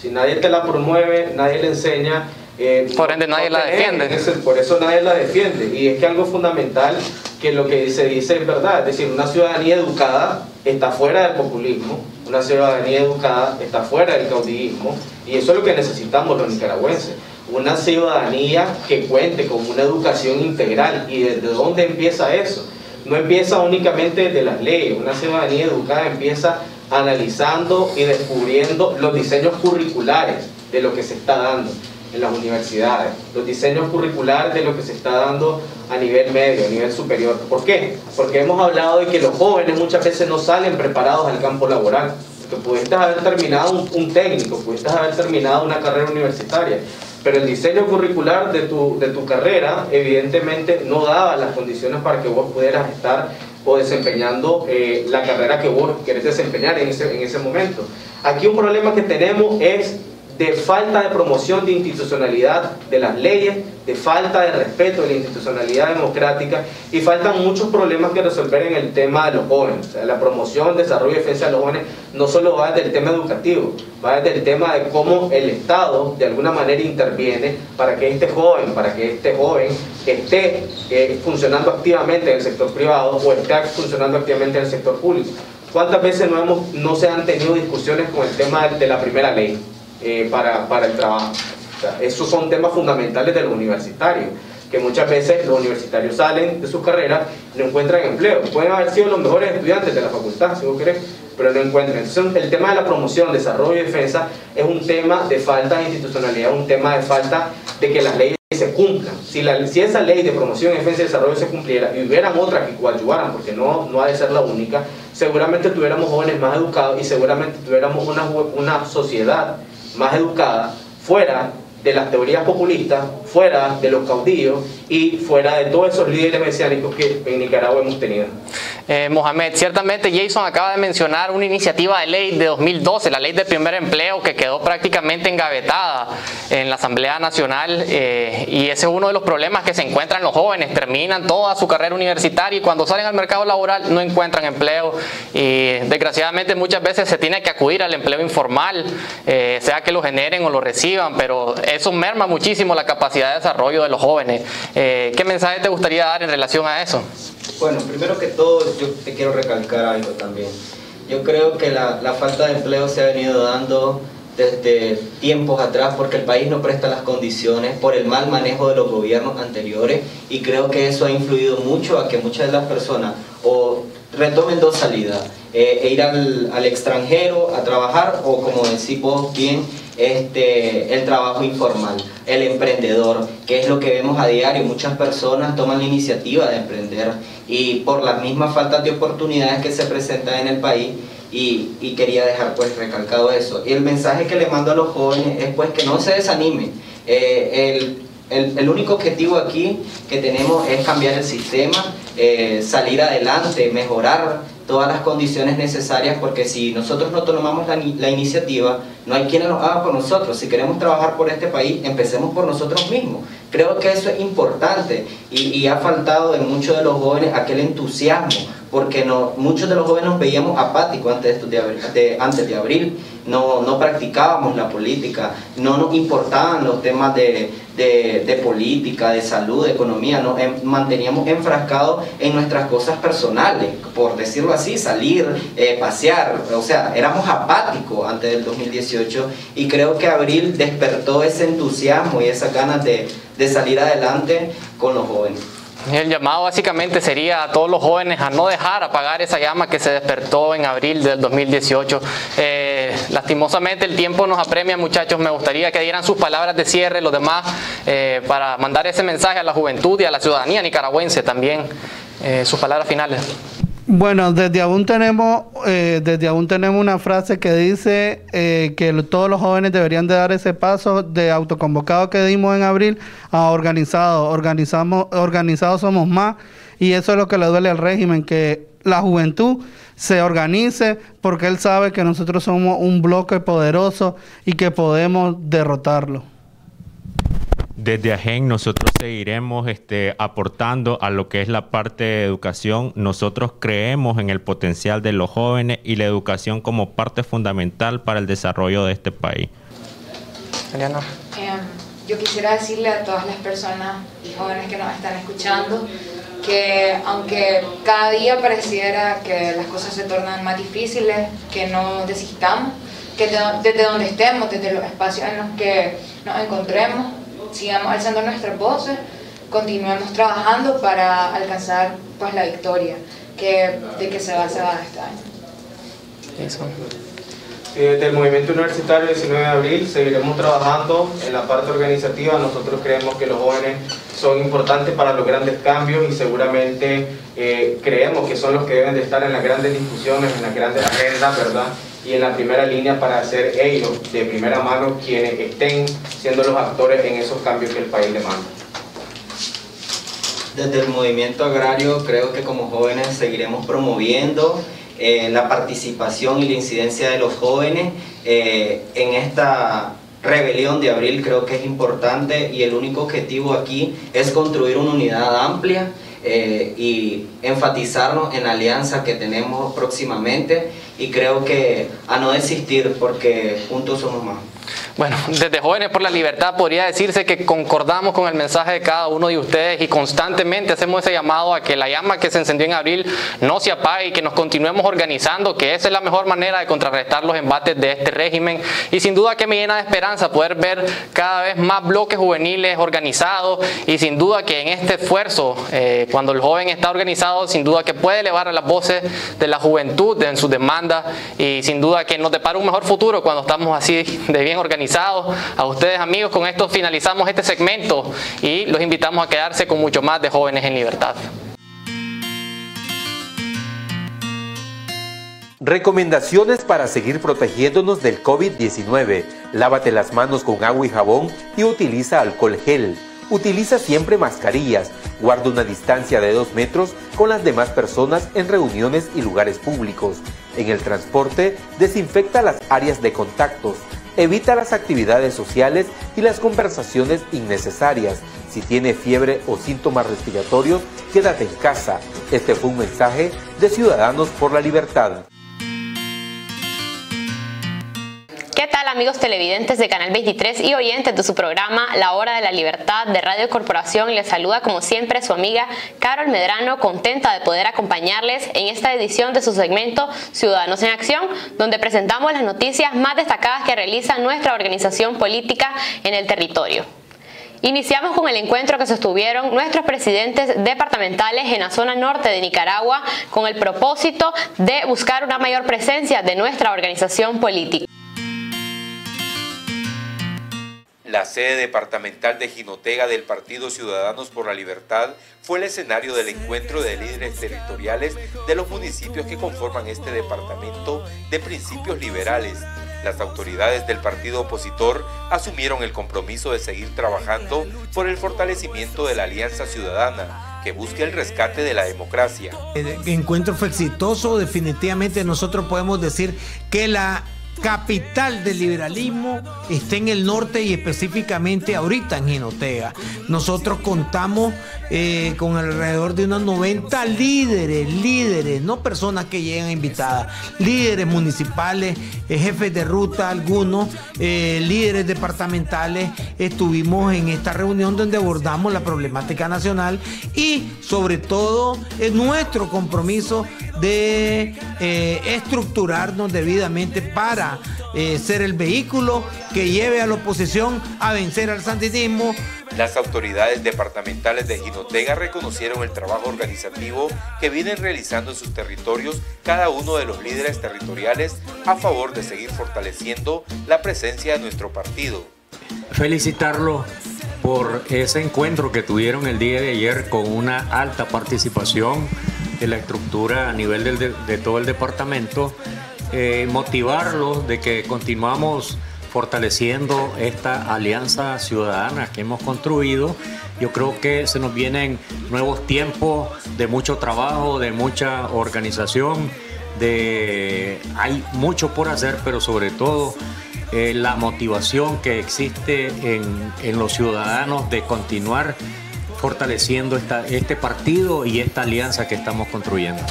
Si nadie te la promueve, nadie le enseña, eh, por ende nadie la defiende. por eso nadie la defiende. Y es que algo fundamental que lo que se dice es verdad. Es decir, una ciudadanía educada está fuera del populismo, una ciudadanía educada está fuera del caudillismo. Y eso es lo que necesitamos los nicaragüenses. Una ciudadanía que cuente con una educación integral. ¿Y desde dónde empieza eso? No empieza únicamente desde las leyes. Una ciudadanía educada empieza analizando y descubriendo los diseños curriculares de lo que se está dando en las universidades, los diseños curriculares de lo que se está dando a nivel medio, a nivel superior. ¿Por qué? Porque hemos hablado de que los jóvenes muchas veces no salen preparados al campo laboral. Que pudiste haber terminado un, técnico, pudiste haber terminado una carrera universitaria, pero el diseño curricular de tu, de tu carrera evidentemente no daba las condiciones para que vos pudieras estar o desempeñando eh, la carrera que vos querés desempeñar en ese, en ese momento. Aquí un problema que tenemos es de falta de promoción de institucionalidad de las leyes, de falta de respeto de la institucionalidad democrática y faltan muchos problemas que resolver en el tema de los jóvenes. O sea, la promoción, desarrollo y defensa de los jóvenes no solo va desde tema educativo, va desde el tema de cómo el Estado de alguna manera interviene para que este joven, para que este joven esté eh, funcionando activamente en el sector privado o esté funcionando activamente en el sector público. ¿Cuántas veces no, hemos, no se han tenido discusiones con el tema de la primera ley? Eh, para, para, el trabajo. esos son temas fundamentales de los universitarios, que muchas veces los universitarios salen de sus carreras y no encuentran empleo. Pueden haber sido los mejores estudiantes de la facultad, si vos querés, pero no encuentran. Entonces el tema de la promoción, desarrollo y defensa es un tema de falta de institucionalidad, un tema de falta de que las leyes se cumplan. Si, la, si esa ley de promoción, defensa y desarrollo se cumpliera y hubieran otras que coadyuvaran, porque no, no ha de ser la única, seguramente tuviéramos jóvenes más educados y seguramente tuviéramos una, una sociedad más educada, fuera de las teorías populistas, fuera de los caudillos y fuera de todos esos líderes mesiánicos que en Nicaragua hemos tenido. Eh, Mohamed, ciertamente Jason acaba de mencionar una iniciativa de ley de 2012, la ley del primer empleo, que quedó prácticamente engavetada en la Asamblea Nacional eh, y ese es uno de los problemas que se encuentran los jóvenes, terminan toda su carrera universitaria y cuando salen al mercado laboral no encuentran empleo y desgraciadamente muchas veces se tiene que acudir al empleo informal, eh, sea que lo generen o lo reciban, pero eso merma muchísimo la capacidad de desarrollo de los jóvenes. ¿Qué mensaje te gustaría dar en relación a eso? Bueno, primero que todo yo te quiero recalcar algo también. Yo creo que la, la, falta de empleo se ha venido dando desde tiempos atrás porque el país no presta las condiciones por el mal manejo de los gobiernos anteriores y creo que eso ha influido mucho a que muchas de las personas o retomen dos salidas, eh, e ir al, al, extranjero a trabajar o como decimos bien, este, el trabajo informal, el emprendedor, que es lo que vemos a diario. Muchas personas toman la iniciativa de emprender y por las mismas faltas de oportunidades que se presentan en el país, y, quería dejar pues recalcado eso. Y el mensaje que le mando a los jóvenes es pues que no se desanimen. Eh, el, el, el, único objetivo aquí que tenemos es cambiar el sistema, eh, salir adelante, mejorar todas las condiciones necesarias, porque si nosotros no tomamos la, iniciativa, no hay quien lo haga por nosotros. Si queremos trabajar por este país, empecemos por nosotros mismos. Creo que eso es importante y ha faltado en muchos de los jóvenes aquel entusiasmo, porque no, muchos de los jóvenes nos veíamos apáticos antes de, de, antes de abril, no, no practicábamos la política, no nos importaban los temas de, de, política, de salud, de economía, nos manteníamos enfrascados en nuestras cosas personales, por decirlo así, salir, eh, pasear, o sea, éramos apáticos antes del 2018 y creo que abril despertó ese entusiasmo y esas ganas de, de salir adelante con los jóvenes. El llamado básicamente sería a todos los jóvenes a no dejar apagar esa llama que se despertó en abril del 2018. Eh, lastimosamente el tiempo nos apremia muchachos, me gustaría que dieran sus palabras de cierre los demás eh, para mandar ese mensaje a la juventud y a la ciudadanía nicaragüense también, eh, sus palabras finales. Bueno, desde aún tenemos, eh, desde aún tenemos una frase que dice eh, que todos los jóvenes deberían de dar ese paso de autoconvocado que dimos en abril a organizado. Organizamos, organizados somos más y eso es lo que le duele al régimen, que la juventud se organice porque él sabe que nosotros somos un bloque poderoso y que podemos derrotarlo. Desde AGEN nosotros seguiremos este, aportando a lo que es la parte de educación. Nosotros creemos en el potencial de los jóvenes y la educación como parte fundamental para el desarrollo de este país. Eliana. Eh, yo quisiera decirle a todas las personas y jóvenes que nos están escuchando que aunque cada día pareciera que las cosas se tornan más difíciles, que no desistamos, que desde donde estemos, desde los espacios en los que nos encontremos, sigamos alzando nuestras voces, continuemos trabajando para alcanzar pues la victoria que, de que se va, se va este año. Eso. desde el movimiento universitario 19 de abril seguiremos trabajando en la parte organizativa. Nosotros creemos que los jóvenes son importantes para los grandes cambios y seguramente eh, creemos que son los que deben de estar en las grandes discusiones, en las grandes agendas, ¿verdad? Y en la primera línea para ser ellos de primera mano quienes estén siendo los actores en esos cambios que el país demanda. Desde el movimiento agrario creo que como jóvenes seguiremos promoviendo eh, la participación y la incidencia de los jóvenes eh, en esta rebelión de abril creo que es importante y el único objetivo aquí es construir una unidad amplia eh, y enfatizarnos en la alianza que tenemos próximamente y creo que a no desistir porque juntos somos más. Bueno, desde Jóvenes por la Libertad podría decirse que concordamos con el mensaje de cada uno de ustedes y constantemente hacemos ese llamado a que la llama que se encendió en abril no se apague y que nos continuemos organizando, que esa es la mejor manera de contrarrestar los embates de este régimen. Y sin duda que me llena de esperanza poder ver cada vez más bloques juveniles organizados y sin duda que en este esfuerzo, eh, cuando el joven está organizado, sin duda que puede elevar a las voces de la juventud en sus demandas y sin duda que nos depara un mejor futuro cuando estamos así de bien organizados a ustedes amigos, con esto finalizamos este segmento y los invitamos a quedarse con mucho más de Jóvenes en Libertad. Recomendaciones para seguir protegiéndonos del COVID-19. Lávate las manos con agua y jabón y utiliza alcohol gel. Utiliza siempre mascarillas. Guarda una distancia de 2 metros con las demás personas en reuniones y lugares públicos. En el transporte, desinfecta las áreas de contactos. Evita las actividades sociales y las conversaciones innecesarias. Si tiene fiebre o síntomas respiratorios, quédate en casa. Este fue un mensaje de Ciudadanos por la Libertad. ¿Qué tal amigos televidentes de Canal 23 y oyentes de su programa La Hora de la Libertad de Radio Corporación? Les saluda como siempre su amiga Carol Medrano, contenta de poder acompañarles en esta edición de su segmento Ciudadanos en Acción, donde presentamos las noticias más destacadas que realiza nuestra organización política en el territorio. Iniciamos con el encuentro que sostuvieron nuestros presidentes departamentales en la zona norte de Nicaragua con el propósito de buscar una mayor presencia de nuestra organización política. La sede departamental de Jinotega del Partido Ciudadanos por la Libertad fue el escenario del encuentro de líderes territoriales de los municipios que conforman este departamento de principios liberales. Las autoridades del partido opositor asumieron el compromiso de seguir trabajando por el fortalecimiento de la Alianza Ciudadana que busque el rescate de la democracia. El encuentro fue exitoso, definitivamente nosotros podemos decir que la capital del liberalismo está en el norte y específicamente ahorita en Ginotega. Nosotros contamos eh, con alrededor de unos 90 líderes, líderes, no personas que llegan invitadas, líderes municipales, eh, jefes de ruta, algunos, eh, líderes departamentales. Estuvimos en esta reunión donde abordamos la problemática nacional y sobre todo en nuestro compromiso de estructurarnos debidamente para eh, ser el vehículo que lleve a la oposición a vencer al sandinismo. Las autoridades departamentales de Jinotega reconocieron el trabajo organizativo que vienen realizando en sus territorios cada uno de los líderes territoriales a favor de seguir fortaleciendo la presencia de nuestro partido. Felicitarlo por ese encuentro que tuvieron el día de ayer con una alta participación de la estructura a nivel de todo el departamento eh, motivarlos de que continuamos fortaleciendo esta alianza ciudadana que hemos construido. Yo creo que se nos vienen nuevos tiempos de mucho trabajo, de mucha organización, de hay mucho por hacer, pero sobre todo eh, la motivación que existe en, en, los ciudadanos de continuar fortaleciendo este partido y esta alianza que estamos construyendo.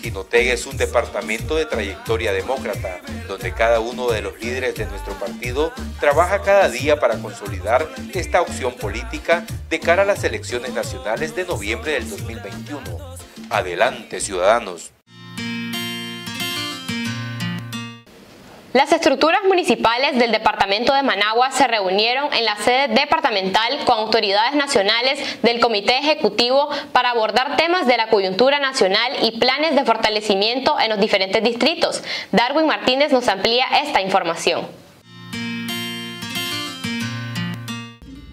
Jinotega es un departamento de trayectoria demócrata, donde cada uno de los líderes de nuestro partido trabaja cada día para consolidar esta opción política de cara a las elecciones nacionales de noviembre del 2021. Adelante, ciudadanos. Las estructuras municipales del departamento de Managua se reunieron en la sede departamental con autoridades nacionales del Comité Ejecutivo para abordar temas de la coyuntura nacional y planes de fortalecimiento en los diferentes distritos. Darwin Martínez nos amplía esta información.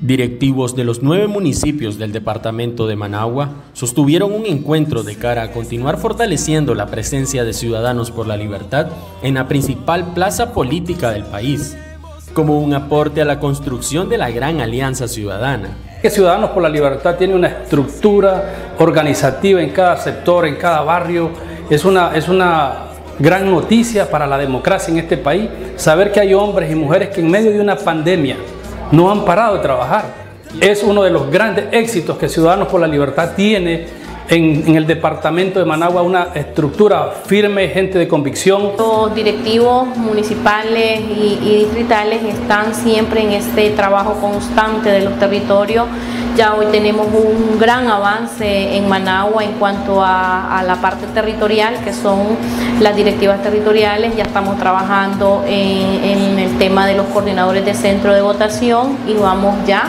Directivos de los nueve municipios del departamento de Managua sostuvieron un encuentro de cara a continuar fortaleciendo la presencia de Ciudadanos por la Libertad en la principal plaza política del país, como un aporte a la construcción de la gran alianza ciudadana. que Ciudadanos por la Libertad tiene una estructura organizativa en cada sector, en cada barrio. Es una, es una gran noticia para la democracia en este país saber que hay hombres y mujeres que en medio de una pandemia no han parado de trabajar. Es uno de los grandes éxitos que Ciudadanos por la Libertad tiene en, el departamento de Managua una estructura firme, gente de convicción. Los directivos municipales y, distritales están siempre en este trabajo constante de los territorios. Ya hoy tenemos un gran avance en Managua en cuanto a, la parte territorial, que son las directivas territoriales. Ya estamos trabajando en, el tema de los coordinadores de centro de votación y vamos ya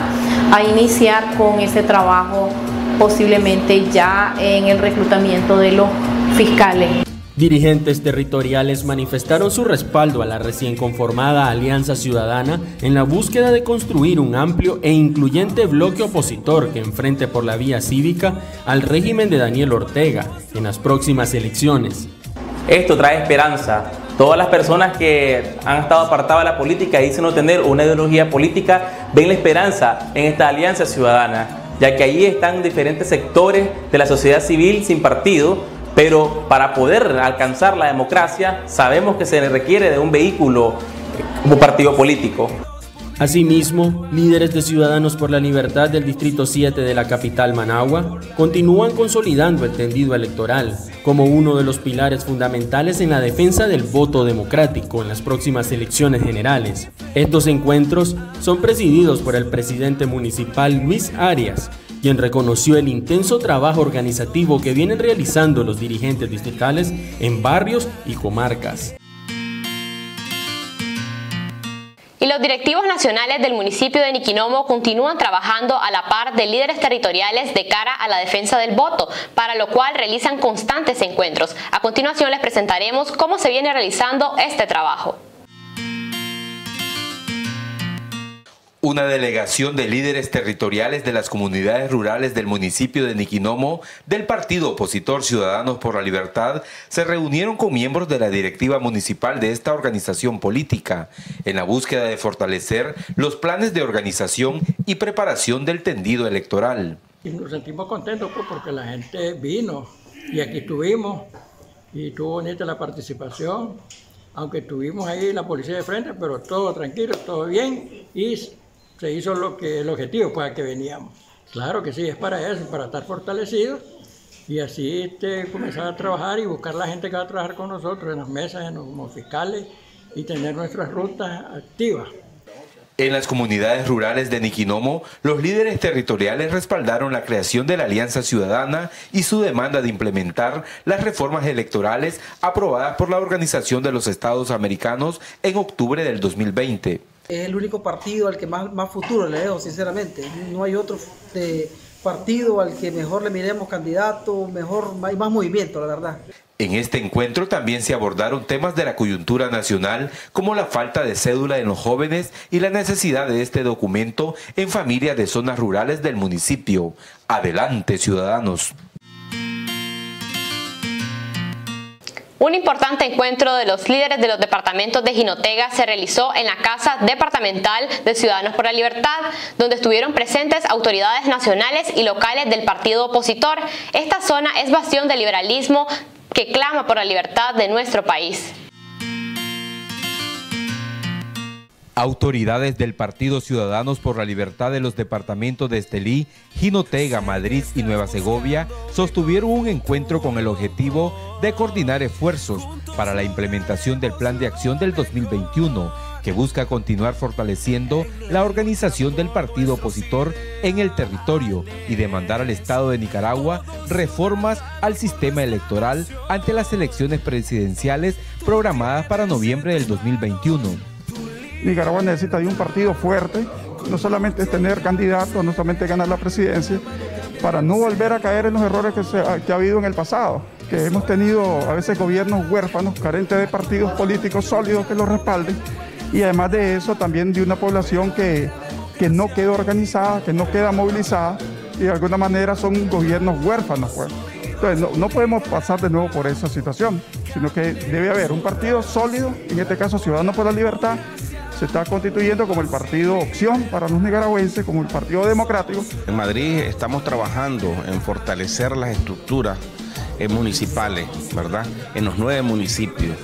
a iniciar con ese trabajo posiblemente ya en el reclutamiento de los fiscales. Dirigentes territoriales manifestaron su respaldo a la recién conformada Alianza Ciudadana en la búsqueda de construir un amplio e incluyente bloque opositor que enfrente por la vía cívica al régimen de Daniel Ortega en las próximas elecciones. Esto trae esperanza. Todas las personas que han estado apartadas de la política y dicen no tener una ideología política ven la esperanza en esta alianza ciudadana ya que allí están diferentes sectores de la sociedad civil sin partido, pero para poder alcanzar la democracia sabemos que se requiere de un vehículo como partido político. Asimismo, líderes de Ciudadanos por la Libertad del Distrito 7 de la capital Managua continúan consolidando el tendido electoral como uno de los pilares fundamentales en la defensa del voto democrático en las próximas elecciones generales. Estos encuentros son presididos por el presidente municipal Luis Arias, quien reconoció el intenso trabajo organizativo que vienen realizando los dirigentes distritales en barrios y comarcas. Y los directivos nacionales del municipio de Niquinomo continúan trabajando a la par de líderes territoriales de cara a la defensa del voto, para lo cual realizan constantes encuentros. A continuación les presentaremos cómo se viene realizando este trabajo. Una delegación de líderes territoriales de las comunidades rurales del municipio de Niquinomo del partido opositor Ciudadanos por la Libertad se reunieron con miembros de la directiva municipal de esta organización política en la búsqueda de fortalecer los planes de organización y preparación del tendido electoral. Y nos sentimos contentos pues, porque la gente vino y aquí estuvimos y tuvo bonita la participación, aunque tuvimos ahí la policía de frente, pero todo tranquilo, todo bien y se hizo lo que el objetivo para que veníamos. Claro que sí, es para eso, para estar fortalecidos y así este, comenzar a trabajar y buscar la gente que va a trabajar con nosotros en las mesas, en los fiscales y tener nuestras rutas activas. En las comunidades rurales de Niquinomo, los líderes territoriales respaldaron la creación de la Alianza Ciudadana y su demanda de implementar las reformas electorales aprobadas por la Organización de los Estados Americanos en octubre del 2020 es el único partido al que más, futuro le veo, sinceramente. No hay otro partido al que mejor le miremos candidato, mejor, hay más movimiento, la verdad. En este encuentro también se abordaron temas de la coyuntura nacional, como la falta de cédula en los jóvenes y la necesidad de este documento en familias de zonas rurales del municipio. Adelante, ciudadanos. Un importante encuentro de los líderes de los departamentos de Jinotega se realizó en la Casa Departamental de Ciudadanos por la Libertad, donde estuvieron presentes autoridades nacionales y locales del partido opositor. Esta zona es bastión del liberalismo que clama por la libertad de nuestro país. Autoridades del Partido Ciudadanos por la Libertad de los departamentos de Estelí, Jinotega, Madrid y Nueva Segovia sostuvieron un encuentro con el objetivo de coordinar esfuerzos para la implementación del Plan de Acción del 2021, que busca continuar fortaleciendo la organización del partido opositor en el territorio y demandar al Estado de Nicaragua reformas al sistema electoral ante las elecciones presidenciales programadas para noviembre del 2021. Nicaragua necesita de un partido fuerte, no solamente es tener candidatos, no solamente ganar la presidencia, para no volver a caer en los errores que, ha habido en el pasado, que hemos tenido a veces gobiernos huérfanos, carentes de partidos políticos sólidos que los respalden, y además de eso también de una población que, que no queda organizada, que no queda movilizada, y de alguna manera son gobiernos huérfanos. Pues. Entonces no, no podemos pasar de nuevo por esa situación, sino que debe haber un partido sólido, en este caso Ciudadanos por la Libertad, se está constituyendo como el partido opción para los nicaragüenses, como el partido democrático. En Madrid estamos trabajando en fortalecer las estructuras eh, municipales, ¿verdad? En los nueve municipios.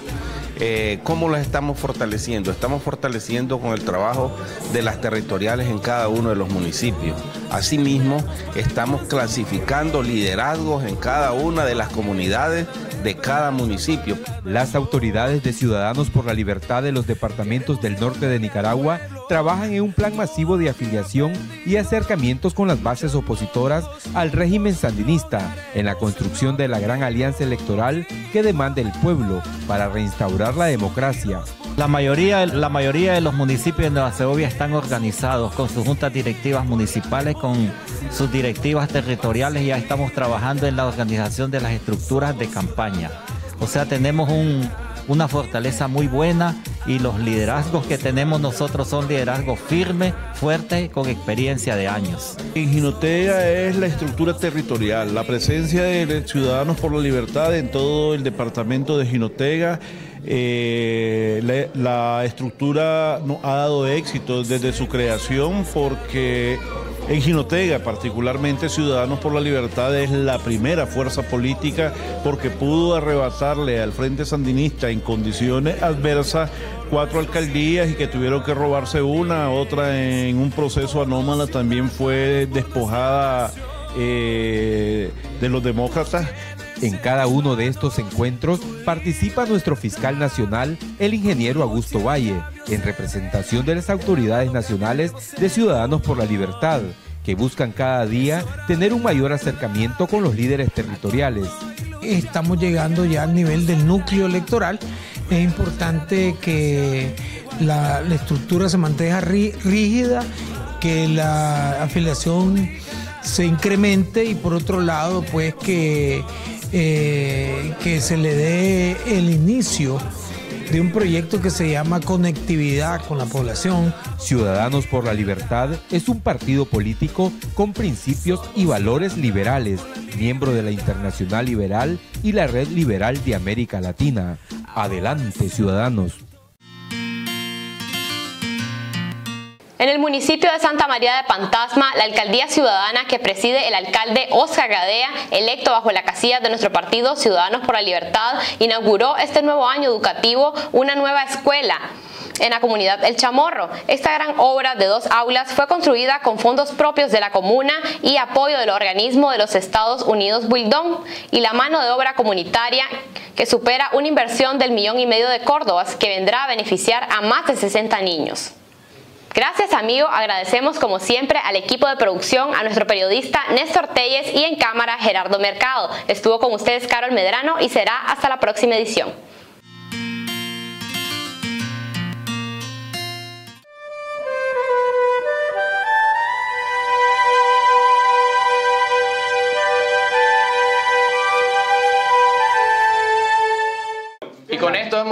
Eh, ¿Cómo las estamos fortaleciendo? Estamos fortaleciendo con el trabajo de las territoriales en cada uno de los municipios. Asimismo, estamos clasificando liderazgos en cada una de las comunidades de cada municipio. Las autoridades de Ciudadanos por la Libertad de los departamentos del norte de Nicaragua trabajan en un plan masivo de afiliación y acercamientos con las bases opositoras al régimen sandinista en la construcción de la gran alianza electoral que demanda el pueblo para reinstaurar la democracia. La mayoría, la mayoría de los municipios de Nueva Segovia están organizados con sus juntas directivas municipales, con sus directivas territoriales ya estamos trabajando en la organización de las estructuras de campaña. O sea, tenemos un, una fortaleza muy buena y los liderazgos que tenemos nosotros son liderazgos firmes, fuertes, con experiencia de años. En Jinotega es la estructura territorial, la presencia de Ciudadanos por la Libertad en todo el departamento de Jinotega eh, la, estructura ha dado éxito desde su creación porque en Jinotega, particularmente Ciudadanos por la Libertad, es la primera fuerza política porque pudo arrebatarle al Frente Sandinista en condiciones adversas cuatro alcaldías y que tuvieron que robarse una, otra en un proceso anómalo también fue despojada eh, de los demócratas en cada uno de estos encuentros participa nuestro fiscal nacional, el ingeniero Augusto Valle, en representación de las autoridades nacionales de Ciudadanos por la Libertad, que buscan cada día tener un mayor acercamiento con los líderes territoriales. Estamos llegando ya al nivel del núcleo electoral. Es importante que la, estructura se mantenga rígida, que la afiliación se incremente y por otro lado, pues que eh, que se le dé el inicio de un proyecto que se llama Conectividad con la Población. Ciudadanos por la Libertad es un partido político con principios y valores liberales, miembro de la Internacional Liberal y la Red Liberal de América Latina. Adelante, ciudadanos. En el municipio de Santa María de Pantasma, la alcaldía ciudadana que preside el alcalde Oscar Gadea, electo bajo la casilla de nuestro partido Ciudadanos por la Libertad, inauguró este nuevo año educativo una nueva escuela en la comunidad El Chamorro. Esta gran obra de dos aulas fue construida con fondos propios de la comuna y apoyo del organismo de los Estados Unidos Wildon y la mano de obra comunitaria que supera una inversión del millón y medio de córdobas que vendrá a beneficiar a más de 60 niños. Gracias amigo, agradecemos como siempre al equipo de producción, a nuestro periodista Néstor Telles y en cámara Gerardo Mercado. Estuvo con ustedes Carol Medrano y será hasta la próxima edición.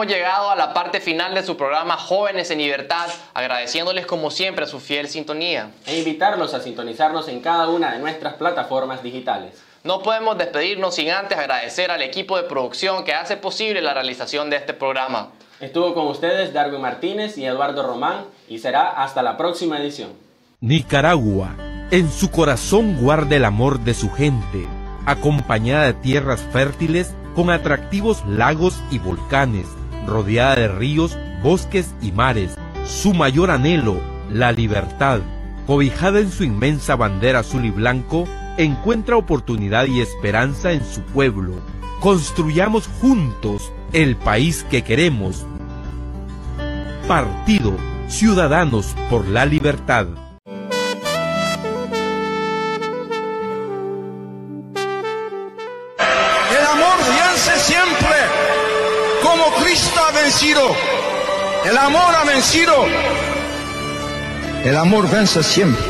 Hemos llegado a la parte final de su programa Jóvenes en Libertad, agradeciéndoles como siempre su fiel sintonía. E invitarlos a sintonizarnos en cada una de nuestras plataformas digitales. No podemos despedirnos sin antes agradecer al equipo de producción que hace posible la realización de este programa. Estuvo con ustedes Darwin Martínez y Eduardo Román y será hasta la próxima edición. Nicaragua, en su corazón guarda el amor de su gente, acompañada de tierras fértiles con atractivos lagos y volcanes, rodeada de ríos, bosques y mares. Su mayor anhelo, la libertad, cobijada en su inmensa bandera azul y blanco, encuentra oportunidad y esperanza en su pueblo. Construyamos juntos el país que queremos. Partido Ciudadanos por la Libertad. Vencido. El amor ha vencido. El amor vence siempre.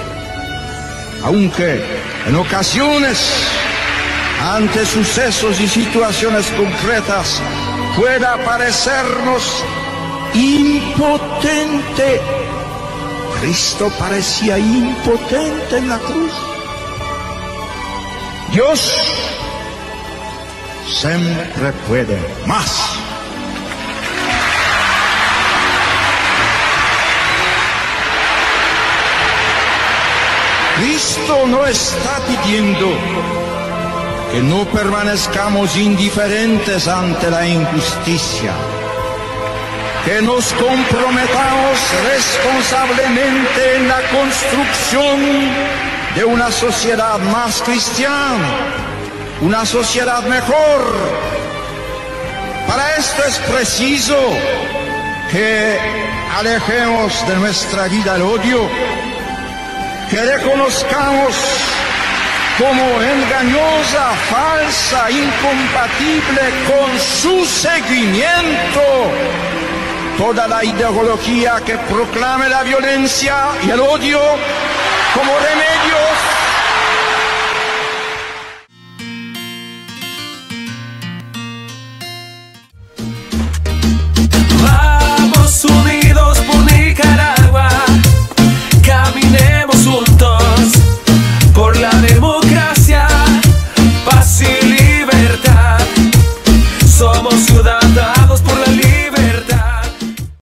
Aunque en ocasiones, ante sucesos y situaciones concretas, pueda parecernos impotente. Cristo parecía impotente en la cruz. Dios siempre puede más. Cristo no está pidiendo que no permanezcamos indiferentes ante la injusticia, que nos comprometamos responsablemente en la construcción de una sociedad más cristiana, una sociedad mejor. Para esto es preciso que alejemos de nuestra vida el odio, que reconozcamos como engañosa, falsa, incompatible con su seguimiento toda la ideología que proclame la violencia y el odio como remedios